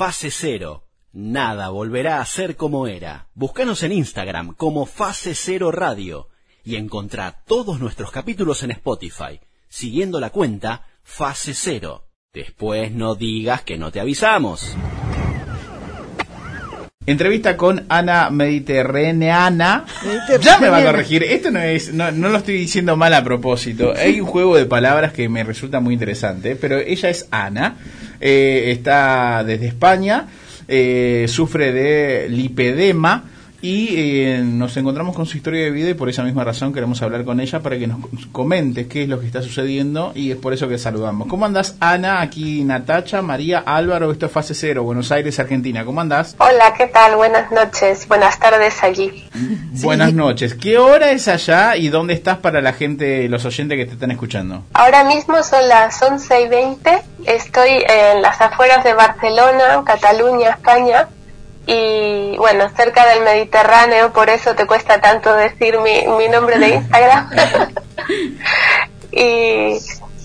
Fase Cero. Nada volverá a ser como era. Búscanos en Instagram como Fase Cero Radio y encontrá todos nuestros capítulos en Spotify, siguiendo la cuenta Fase Cero. Después no digas que no te avisamos. Entrevista con Ana Mediterraneana. Ya me va a corregir. Esto no es, no, no, lo estoy diciendo mal a propósito. Hay un juego de palabras que me resulta muy interesante. Pero ella es Ana. Eh, está desde España. Eh, sufre de lipedema y eh, nos encontramos con su historia de vida y por esa misma razón queremos hablar con ella para que nos comente qué es lo que está sucediendo y es por eso que saludamos. ¿Cómo andas Ana? Aquí Natacha, María, Álvaro, esto es Fase Cero, Buenos Aires, Argentina. ¿Cómo andas? Hola, ¿qué tal? Buenas noches, buenas tardes allí. Buenas noches. ¿Qué hora es allá y dónde estás para la gente, los oyentes que te están escuchando? Ahora mismo son las 11 y 20, estoy en las afueras de Barcelona, Cataluña, España y bueno, cerca del Mediterráneo, por eso te cuesta tanto decir mi, mi nombre de Instagram. y,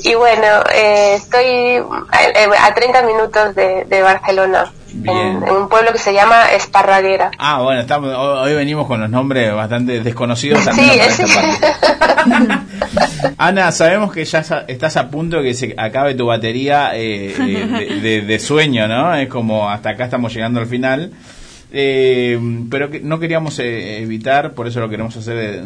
y bueno, eh, estoy a, 30 minutos de, de Barcelona. En, un pueblo que se llama Esparraguera. Ah, bueno, estamos, hoy venimos con los nombres bastante desconocidos también. Sí, Ana, sabemos que ya estás a punto de que se acabe tu batería eh, de, de, sueño, ¿no? Es como hasta acá estamos llegando al final. Eh, pero que no queríamos eh, evitar, por eso lo queremos hacer eh,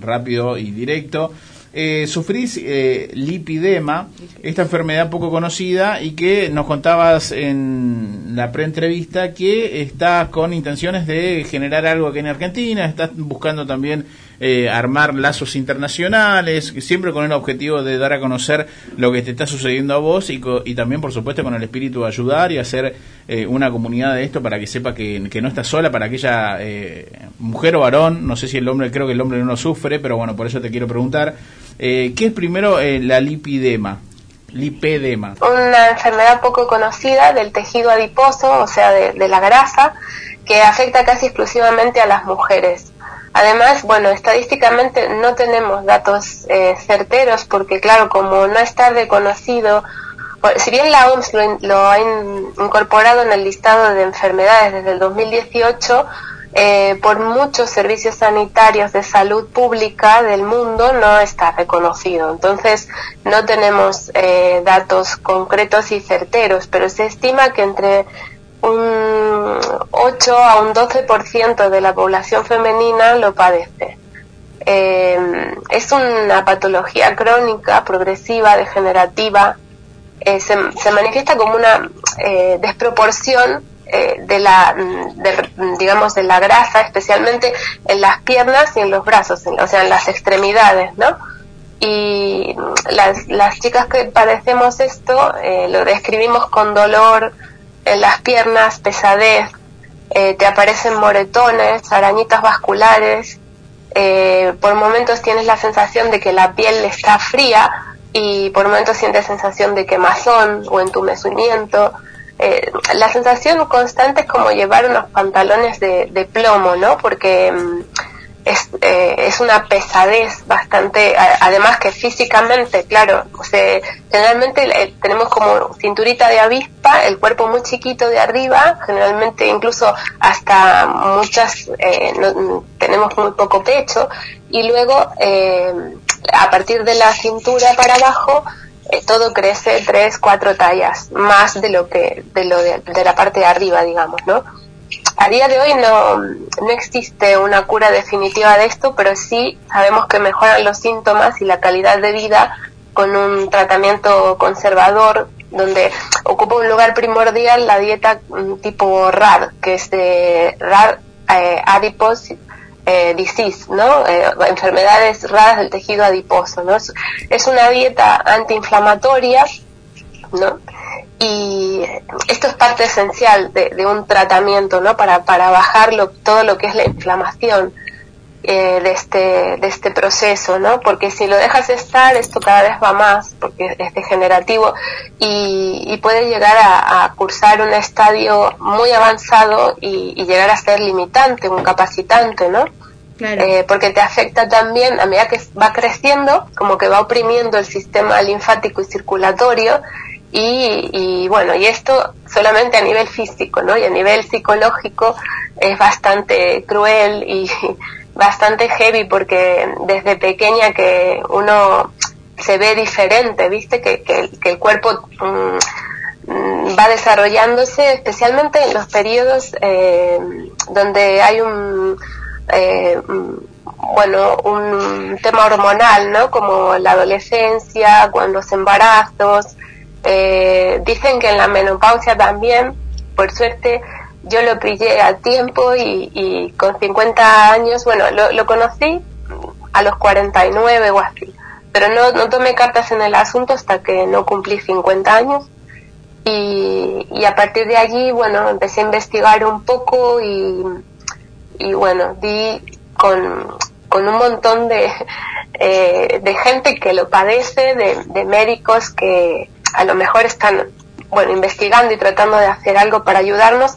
rápido y directo. Eh, sufrís eh, lipidema, esta enfermedad poco conocida y que nos contabas en la preentrevista que está con intenciones de generar algo aquí en Argentina, estás buscando también eh, armar lazos internacionales, siempre con el objetivo de dar a conocer lo que te está sucediendo a vos y, y también, por supuesto, con el espíritu de ayudar y hacer eh, una comunidad de esto para que sepa que, no estás sola, para aquella mujer o varón, no sé si el hombre, creo que el hombre no sufre, pero bueno, por eso te quiero preguntar eh, ¿Qué es primero eh, la lipidema? Lipedema. Una enfermedad poco conocida del tejido adiposo, o sea, de, la grasa, que afecta casi exclusivamente a las mujeres. Además, bueno, estadísticamente no tenemos datos eh, certeros porque, claro, como no está reconocido, si bien la OMS lo, ha incorporado en el listado de enfermedades desde el 2018, eh, por muchos servicios sanitarios de salud pública del mundo no está reconocido. Entonces, no tenemos eh, datos concretos y certeros, pero se estima que entre un 8 a un 12% de la población femenina lo padece. Eh, es una patología crónica, progresiva, degenerativa. se, se, manifiesta como una desproporción eh, de la, digamos, de la grasa, especialmente en las piernas y en los brazos, o sea, en las extremidades, ¿no? Y las, las chicas que padecemos esto eh, lo describimos con dolor en las piernas, pesadez, eh, te aparecen moretones, arañitas vasculares, por momentos tienes la sensación de que la piel está fría y por momentos sientes sensación de quemazón o entumecimiento eh, la sensación constante es como llevar unos pantalones de, plomo, ¿no? Porque mm, es, eh, es una pesadez bastante, además que físicamente, claro, o sea, generalmente eh, tenemos como cinturita de avispa, el cuerpo muy chiquito de arriba, generalmente incluso hasta muchas, tenemos muy poco pecho, y luego a partir de la cintura para abajo, eh, todo crece tres, cuatro tallas más de lo que de lo de, la parte de arriba, digamos, ¿no? A día de hoy no, no existe una cura definitiva de esto, pero sí sabemos que mejoran los síntomas y la calidad de vida con un tratamiento conservador donde ocupa un lugar primordial la dieta mm, tipo RAD, que es de RAD eh, adipose eh, disease, ¿no? Eh, enfermedades raras del tejido adiposo, ¿no? Es, una dieta antiinflamatoria, ¿no? Y esto es parte esencial de, un tratamiento, ¿no? Para, para bajar todo lo que es la inflamación eh, de, este, de este proceso, ¿no? Porque si lo dejas estar, esto cada vez va más, porque es degenerativo y, puede llegar a, cursar un estadio muy avanzado y, llegar a ser limitante, un capacitante, ¿no? Eh, porque te afecta también, a medida que va creciendo, como que va oprimiendo el sistema linfático y circulatorio Y, bueno, y esto solamente a nivel físico, ¿no? Y a nivel psicológico es bastante cruel y bastante heavy porque desde pequeña que uno se ve diferente, ¿viste? Que, que, el cuerpo mm, mm, va desarrollándose, especialmente en los periodos eh, donde hay un, eh, bueno, un tema hormonal, ¿no? Como la adolescencia, cuando los embarazos. Eh, dicen que en la menopausia también, por suerte, yo lo pillé a tiempo y, con 50 años, bueno, lo, lo, conocí a los 49 o así, pero no, no tomé cartas en el asunto hasta que no cumplí 50 años. Y, y a partir de allí, bueno, empecé a investigar un poco y, y bueno, di con, con un montón de, eh, de gente que lo padece, de, médicos que a lo mejor están, bueno, investigando y tratando de hacer algo para ayudarnos,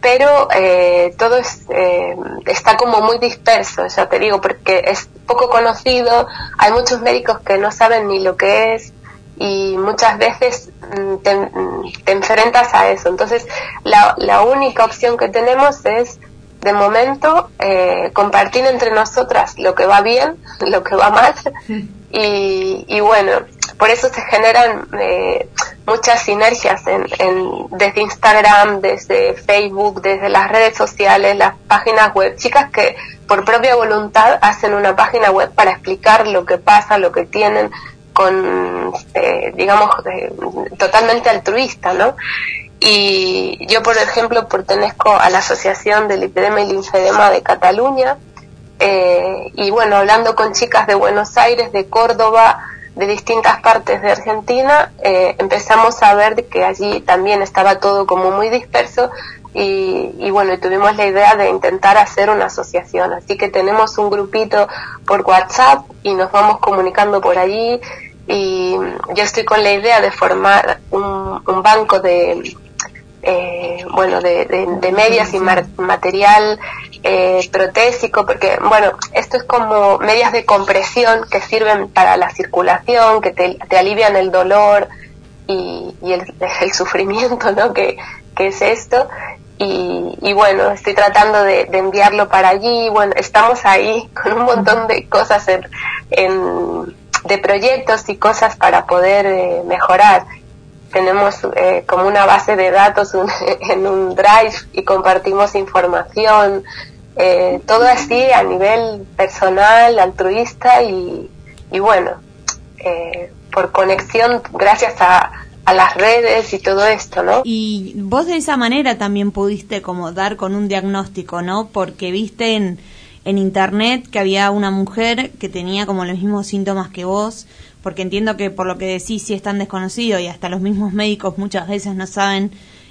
pero eh, todo es, eh, está como muy disperso, ya te digo, porque es poco conocido, hay muchos médicos que no saben ni lo que es y muchas veces mm, te, mm, te enfrentas a eso. Entonces, la, la única opción que tenemos es de momento eh, compartir entre nosotras lo que va bien, lo que va mal y, y bueno, por eso se generan eh, muchas sinergias en, desde Instagram, desde Facebook, desde las redes sociales, las páginas web, chicas que por propia voluntad hacen una página web para explicar lo que pasa, lo que tienen con, eh, digamos, totalmente altruista, ¿no? Y yo, por ejemplo, pertenezco a la Asociación del Lipedema y Linfedema de Cataluña. Eh, y bueno, hablando con chicas de Buenos Aires, de Córdoba, de distintas partes de Argentina, eh, empezamos a ver que allí también estaba todo como muy disperso y, y, bueno, tuvimos la idea de intentar hacer una asociación. Así que tenemos un grupito por WhatsApp y nos vamos comunicando por allí y yo estoy con la idea de formar un, un banco de, eh, bueno, de, de, medias y material eh, protésico, porque, bueno, esto es como medias de compresión que sirven para la circulación, que te, alivian el dolor y, y el, sufrimiento, ¿no? Que, que es esto. Y, y, bueno, estoy tratando de, de, enviarlo para allí. Bueno, estamos ahí con un montón de cosas en, en de proyectos y cosas para poder eh, mejorar tenemos eh, como una base de datos en un drive y compartimos información, eh, todo así a nivel personal, altruista y, y bueno, eh, por conexión gracias a, a las redes y todo esto, ¿no? Y vos de esa manera también pudiste como dar con un diagnóstico, ¿no? Porque viste en, en internet que había una mujer que tenía como los mismos síntomas que vos, porque entiendo que por lo que decís sí es tan desconocido y hasta los mismos médicos muchas veces no saben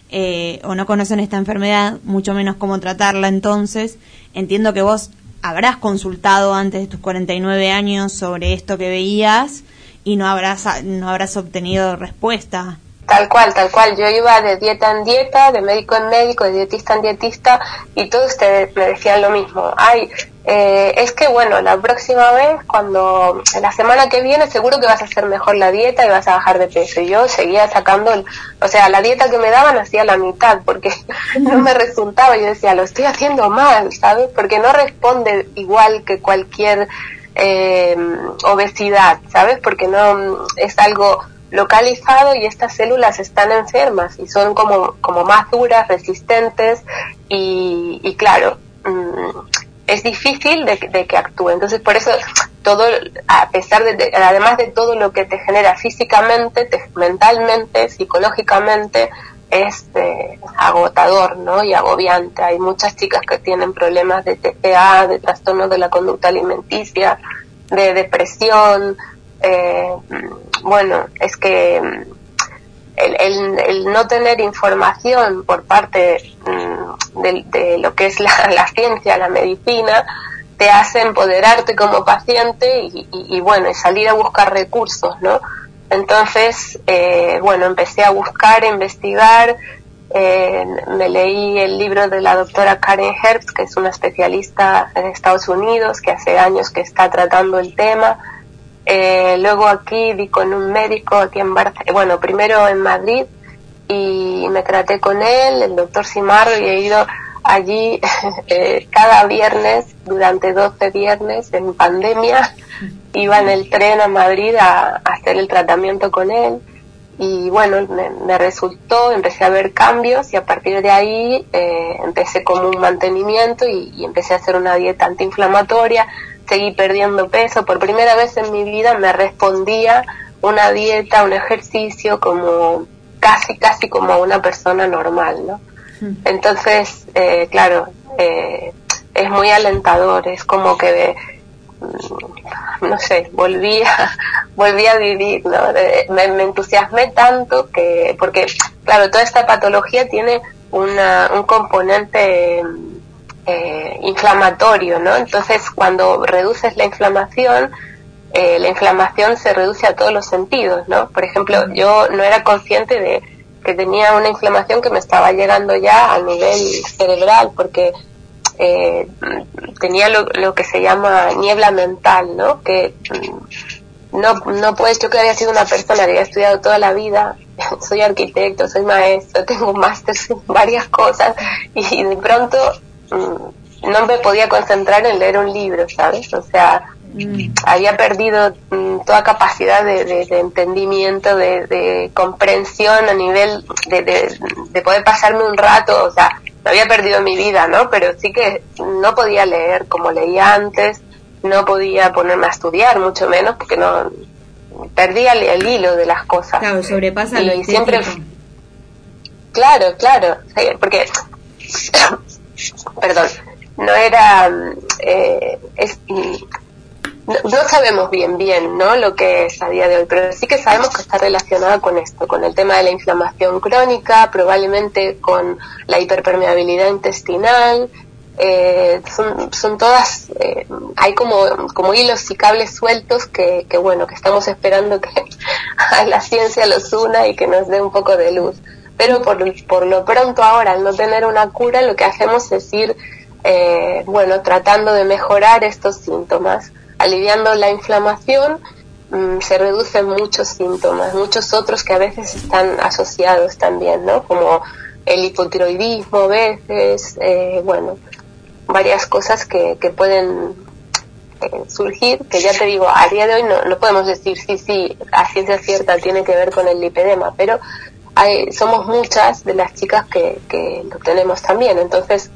eh, o no conocen esta enfermedad, mucho menos cómo tratarla. Entonces, entiendo que vos habrás consultado antes de tus 49 años sobre esto que veías y no habrás, no habrás obtenido respuesta. Tal cual, tal cual. Yo iba de dieta en dieta, de médico en médico, de dietista en dietista y todos ustedes me decían lo mismo. Ay, eh, es que bueno, la próxima vez, cuando la semana que viene, seguro que vas a hacer mejor la dieta y vas a bajar de peso. Y yo seguía sacando, o sea, la dieta que me daban hacía la mitad porque no me resultaba. Yo decía, lo estoy haciendo mal, ¿sabes? Porque no responde igual que cualquier eh, obesidad, ¿sabes? Porque no es algo localizado y estas células están enfermas y son como, como más duras, resistentes y, y claro, mm, es difícil de, que actúe. Entonces, por eso, todo, a pesar de, además de todo lo que te genera físicamente, mentalmente, psicológicamente, es eh, agotador, ¿no? Y agobiante. Hay muchas chicas que tienen problemas de TPA, de trastornos de la conducta alimenticia, de depresión, eh, bueno, es que mm, el, no tener información por parte mm, de, lo que es la, ciencia, la medicina, te hace empoderarte como paciente y, y, bueno, y salir a buscar recursos, ¿no? Entonces, eh, bueno, empecé a buscar, a investigar, eh, me leí el libro de la doctora Karen Herbst, que es una especialista en Estados Unidos, que hace años que está tratando el tema, Eh, luego aquí vi con un médico aquí en Barcelona, bueno, primero en Madrid y me traté con él, el doctor Simarro, y he ido allí eh, cada viernes durante 12 viernes en pandemia. Iba en el tren a Madrid a, hacer el tratamiento con él y bueno, me, resultó, empecé a ver cambios y a partir de ahí eh, empecé como un mantenimiento y, y, empecé a hacer una dieta antiinflamatoria, seguí perdiendo peso, por primera vez en mi vida me respondía una dieta, un ejercicio como casi, casi como una persona normal, ¿no? Entonces, eh, claro, eh, es muy alentador, es como que, mm, no sé, volví a, volví a vivir, ¿no? Me, entusiasmé tanto que, porque, claro, toda esta patología tiene una, un componente eh, inflamatorio, ¿no? Entonces, cuando reduces la inflamación, la inflamación se reduce a todos los sentidos, ¿no? Por ejemplo, yo no era consciente de que tenía una inflamación que me estaba llegando ya a nivel cerebral porque eh, tenía lo, que se llama niebla mental, ¿no? Que mm, no, no puedes, yo que había sido una persona que había estudiado toda la vida, soy arquitecto, soy maestro, tengo máster en varias cosas y de pronto no me podía concentrar en leer un libro, ¿sabes? O sea, Mm. había perdido mm, toda capacidad de, entendimiento, de, comprensión a nivel de, poder pasarme un rato, o sea, no había perdido mi vida, ¿no? Pero sí que no podía leer como leía antes, no podía ponerme a estudiar, mucho menos, porque no perdía el, hilo de las cosas. Claro, sobrepasa y, siempre Claro, claro, porque perdón, no era eh, es, no, sabemos bien bien no lo que es a día de hoy, pero sí que sabemos que está relacionada con esto, con el tema de la inflamación crónica, probablemente con la hiperpermeabilidad intestinal. Eh, son, son todas, eh, hay como, como hilos y cables sueltos que, que bueno, que estamos esperando que la ciencia los una y que nos dé un poco de luz. Pero por, por lo pronto ahora, al no tener una cura, lo que hacemos es ir, eh, bueno, tratando de mejorar estos síntomas aliviando la inflamación mm, se reducen muchos síntomas, muchos otros que a veces están asociados también, ¿no? Como el hipotiroidismo a veces, eh, bueno, varias cosas que, que pueden eh, surgir, que ya te digo, a día de hoy no, no podemos decir sí, sí, a ciencia cierta tiene que ver con el lipedema, pero hay, somos muchas de las chicas que, que lo tenemos también, entonces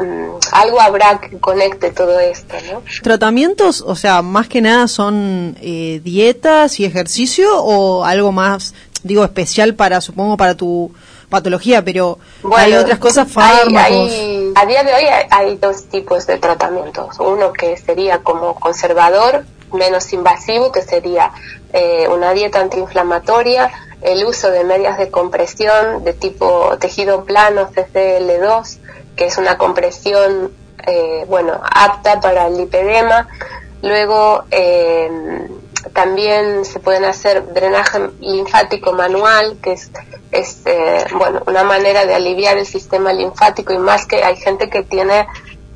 Mm, algo habrá que conecte todo esto, ¿no? ¿Tratamientos, o sea, más que nada son eh, dietas y ejercicio o algo más, digo, especial para, supongo, para tu patología, pero hay otras cosas, fármacos? a día de hoy hay, dos tipos de tratamientos. Uno que sería como conservador, menos invasivo, que sería eh, una dieta antiinflamatoria, el uso de medias de compresión de tipo tejido plano, CCL2, que es una compresión, eh, bueno, apta para el lipedema. Luego eh, también se pueden hacer drenaje linfático manual, que es, eh, bueno, una manera de aliviar el sistema linfático y más que hay gente que tiene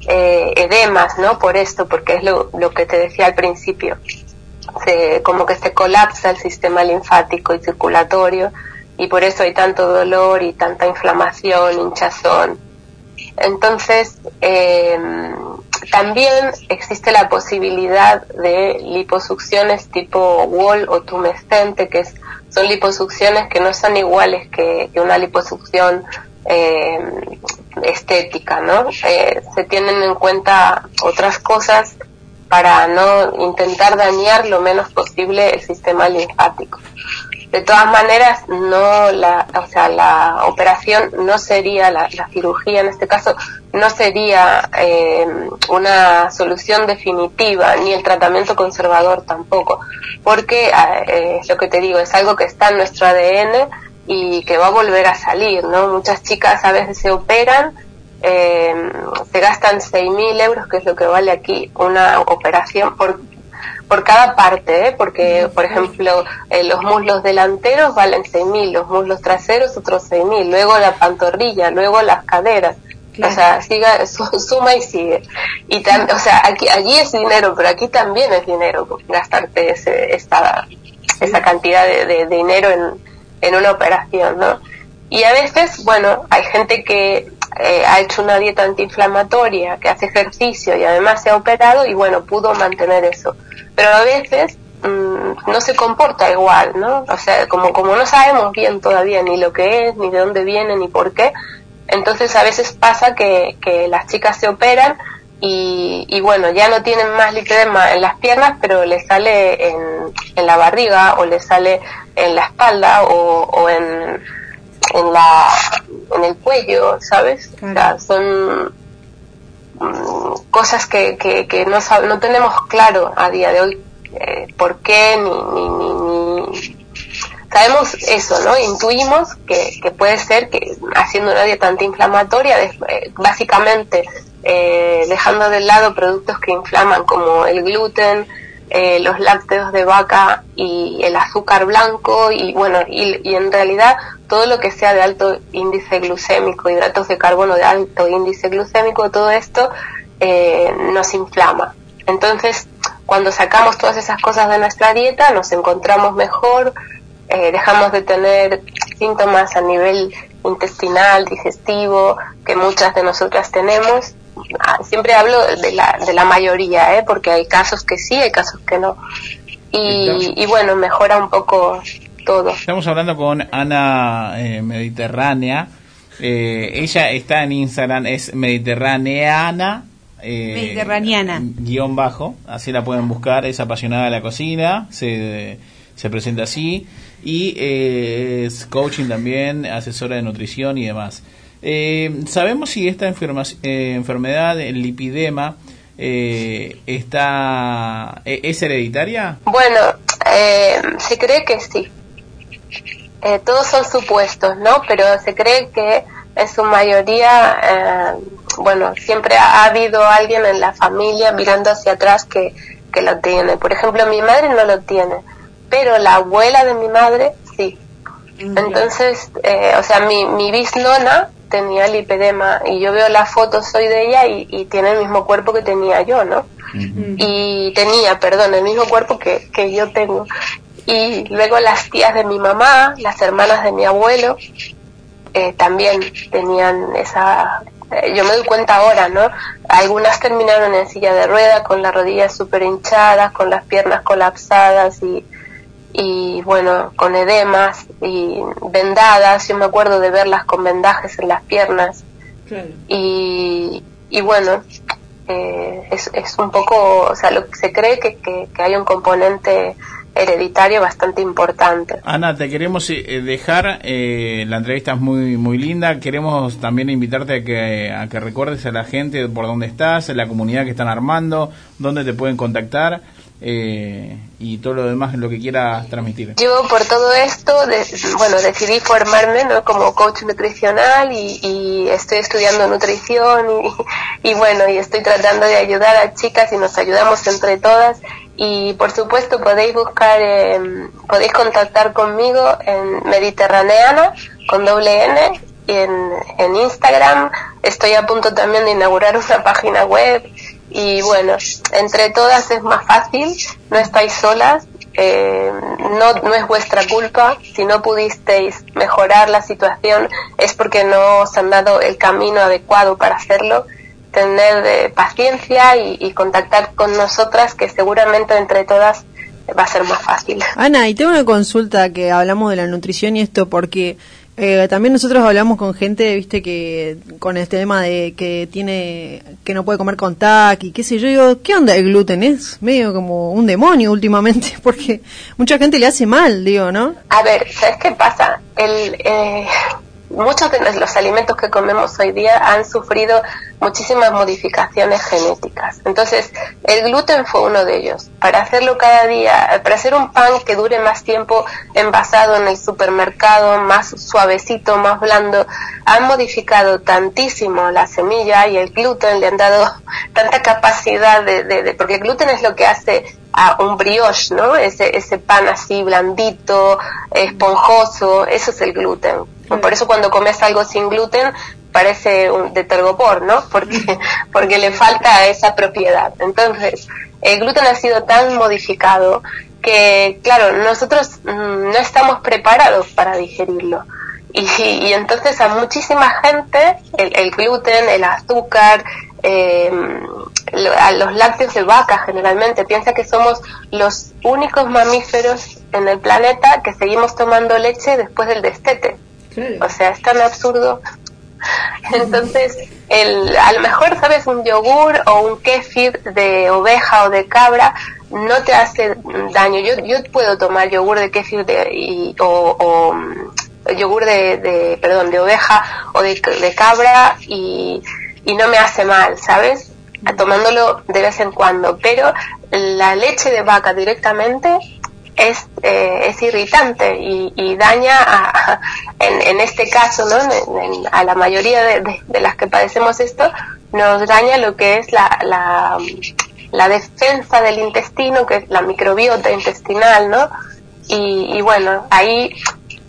edemas, ¿no? Por esto, porque es lo, lo que te decía al principio. Se, como que se colapsa el sistema linfático y circulatorio y por eso hay tanto dolor y tanta inflamación, hinchazón. Entonces, eh, también existe la posibilidad de liposucciones tipo wall o tumescente, que son liposucciones que no son iguales que, una liposucción eh, estética, ¿no? Eh, se tienen en cuenta otras cosas para no intentar dañar lo menos posible el sistema linfático. De todas maneras, no la, o sea, la operación no sería, la, cirugía en este caso, no sería eh, una solución definitiva, ni el tratamiento conservador tampoco, porque eh, lo que te digo, es algo que está en nuestro ADN y que va a volver a salir, ¿no? Muchas chicas a veces se operan, eh, se gastan 6.000 euros, que es lo que vale aquí una operación, por, por cada parte, ¿eh? porque, por ejemplo, eh, los muslos delanteros valen 6.000, los muslos traseros otros 6.000, luego la pantorrilla, luego las caderas. O sea, siga, suma y sigue. Y o sea, aquí, allí es dinero, pero aquí también es dinero gastarte ese, esta, esa cantidad de, dinero en, en una operación, ¿no? Y a veces, bueno, hay gente que eh, ha hecho una dieta antiinflamatoria, que hace ejercicio y además se ha operado y bueno, pudo mantener eso. Pero a veces mm, no se comporta igual, ¿no? O sea, como, como no sabemos bien todavía ni lo que es, ni de dónde viene, ni por qué, entonces a veces pasa que, que las chicas se operan y, y, bueno, ya no tienen más lipedema en las piernas, pero le sale en, en la barriga o le sale en la espalda o, o en, en, la, en el cuello, ¿sabes? O sea, son mm, cosas que, que, que no, no tenemos claro a día de hoy eh, por qué ni, ni, ni sabemos eso, ¿no? Intuimos que, que puede ser que haciendo una dieta antiinflamatoria, eh, básicamente eh, dejando de lado productos que inflaman como el gluten, eh, los lácteos de vaca y el azúcar blanco y bueno, y, y, en realidad todo lo que sea de alto índice glucémico, hidratos de carbono de alto índice glucémico, todo esto eh, nos inflama. Entonces, cuando sacamos todas esas cosas de nuestra dieta, nos encontramos mejor, eh, dejamos de tener síntomas a nivel intestinal, digestivo, que muchas de nosotras tenemos. Ah, siempre hablo de la, de la mayoría, ¿eh? porque hay casos que sí, hay casos que no. Y, y bueno, mejora un poco todo. Estamos hablando con Ana eh, Mediterránea. Eh, ella está en Instagram, es mediterraneana. Eh, Mediterraneana. Guión bajo, así la pueden buscar, es apasionada de la cocina, se, se presenta así y eh, es coaching también, asesora de nutrición y demás. Eh, ¿Sabemos si esta eh, enfermedad, el lipidema, está es hereditaria? Bueno, se cree que sí. Todos son supuestos, ¿no? Pero se cree que en su mayoría, bueno, siempre ha habido alguien en la familia mirando hacia atrás que, que lo tiene. Por ejemplo, mi madre no lo tiene pero la abuela de mi madre sí. Entonces, eh, o sea, mi, mi bisnona tenía lipedema y yo veo las fotos hoy de ella y, tiene el mismo cuerpo que tenía yo, ¿no? Y tenía, perdón, el mismo cuerpo que, que yo tengo. Y luego las tías de mi mamá, las hermanas de mi abuelo, eh, también tenían esa... Eh, yo me doy cuenta ahora, ¿no? Algunas terminaron en silla de rueda, con las rodillas súper hinchadas, con las piernas colapsadas y y bueno, con edemas y vendadas, yo me acuerdo de verlas con vendajes en las piernas. Y, y bueno, eh, es, es un poco, o sea, lo, se cree que, que, hay un componente hereditario bastante importante. Ana, te queremos eh, dejar, eh, la entrevista es muy muy linda, queremos también invitarte a que, a que recuerdes a la gente por dónde estás, la comunidad que están armando, dónde te pueden contactar eh, y todo lo demás lo que quiera transmitir. Yo por todo esto, bueno, decidí formarme ¿no? como coach nutricional y, estoy estudiando nutrición y, bueno, y estoy tratando de ayudar a chicas y nos ayudamos entre todas y por supuesto podéis buscar, eh, podéis contactar conmigo en Mediterraneana con doble N en, en Instagram. Estoy a punto también de inaugurar una página web. Y bueno, entre todas es más fácil, no estáis solas, eh, no, no es vuestra culpa, si no pudisteis mejorar la situación es porque no os han dado el camino adecuado para hacerlo, tener eh, paciencia y, y contactar con nosotras que seguramente entre todas va a ser más fácil. Ana, y tengo una consulta que hablamos de la nutrición y esto porque eh, también nosotros hablamos con gente, viste, que con este tema de que tiene, que no puede comer con tac y qué sé yo, digo, ¿qué onda el gluten? Es medio como un demonio últimamente, porque mucha gente le hace mal, digo, ¿no? A ver, ¿sabes qué pasa? El, eh, muchos de los alimentos que comemos hoy día han sufrido muchísimas modificaciones genéticas. Entonces, el gluten fue uno de ellos. Para hacerlo cada día, para hacer un pan que dure más tiempo envasado en el supermercado, más suavecito, más blando, han modificado tantísimo la semilla y el gluten le han dado tanta capacidad de, de, porque el gluten es lo que hace a un brioche, ¿no? Ese, ese pan así blandito, esponjoso, eso es el gluten. Por eso cuando comes algo sin gluten parece un de tergopor, ¿no? Porque, porque le falta esa propiedad. Entonces, el gluten ha sido tan modificado que, claro, nosotros mm, no estamos preparados para digerirlo. Y, entonces a muchísima gente el, gluten, el azúcar, eh, los lácteos de vaca generalmente, piensa que somos los únicos mamíferos en el planeta que seguimos tomando leche después del destete. O sea, es tan absurdo. Entonces, el, a lo mejor, ¿sabes? Un yogur o un kéfir de oveja o de cabra no te hace daño. Yo, yo puedo tomar yogur de kéfir de, y, o, mm, yogur de, perdón, de oveja o de, de cabra y, y no me hace mal, ¿sabes? Tomándolo de vez en cuando. Pero la leche de vaca directamente es, eh, es irritante y, daña, a, en, este caso, ¿no? a la mayoría de, las que padecemos esto, nos daña lo que es la, la, la defensa del intestino, que es la microbiota intestinal, ¿no? Y, bueno, ahí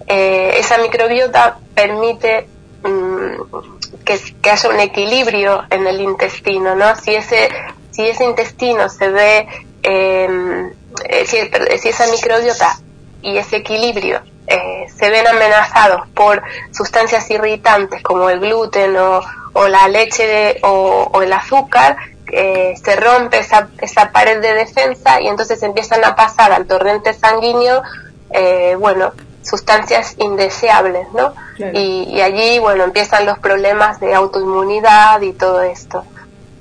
eh, esa microbiota permite mm, que, que, haya un equilibrio en el intestino, ¿no? Si ese, si ese intestino se ve eh, eh, si, esa microbiota y ese equilibrio eh, se ven amenazados por sustancias irritantes como el gluten o, la leche o, el azúcar, eh, se rompe esa, esa pared de defensa y entonces empiezan a pasar al torrente sanguíneo, bueno, sustancias indeseables, ¿no? Y, y allí, bueno, empiezan los problemas de autoinmunidad y todo esto.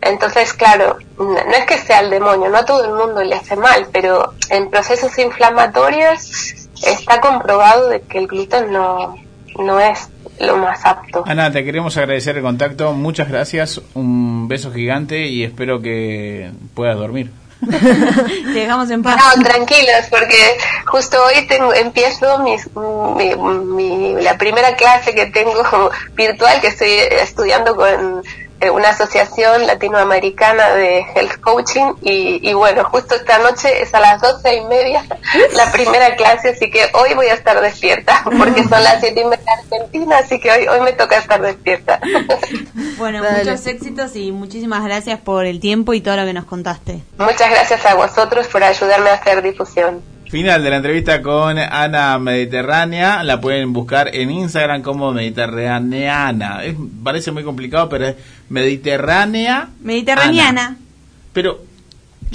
Entonces, claro, no es que sea el demonio, no a todo el mundo le hace mal, pero en procesos inflamatorios está comprobado de que el gluten no, no es lo más apto. Ana, te queremos agradecer el contacto, muchas gracias, un beso gigante y espero que puedas dormir. te dejamos en paz. No, tranquilos, porque justo hoy tengo, empiezo mis, mi, la primera clase que tengo virtual, que estoy estudiando con una asociación latinoamericana de health coaching y, bueno, justo esta noche es a las doce y media la primera clase, así que hoy voy a estar despierta porque son las siete y media Argentina, así que hoy, hoy me toca estar despierta. Bueno, muchos éxitos y muchísimas gracias por el tiempo y todo lo que nos contaste. Muchas gracias a vosotros por ayudarme a hacer difusión. Final de la entrevista con Ana Mediterránea. La pueden buscar en Instagram como Mediterraneana. parece muy complicado, pero es Mediterránea. Mediterraneana. Pero.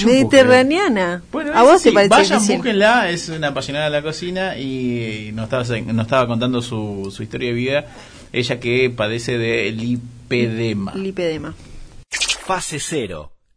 Mediterraneana. a vos te parece Vayan, búsquenla. Es una apasionada de la cocina y nos estaba, nos estaba contando su, su historia de vida. Ella que padece de lipedema. Lipedema. Fase cero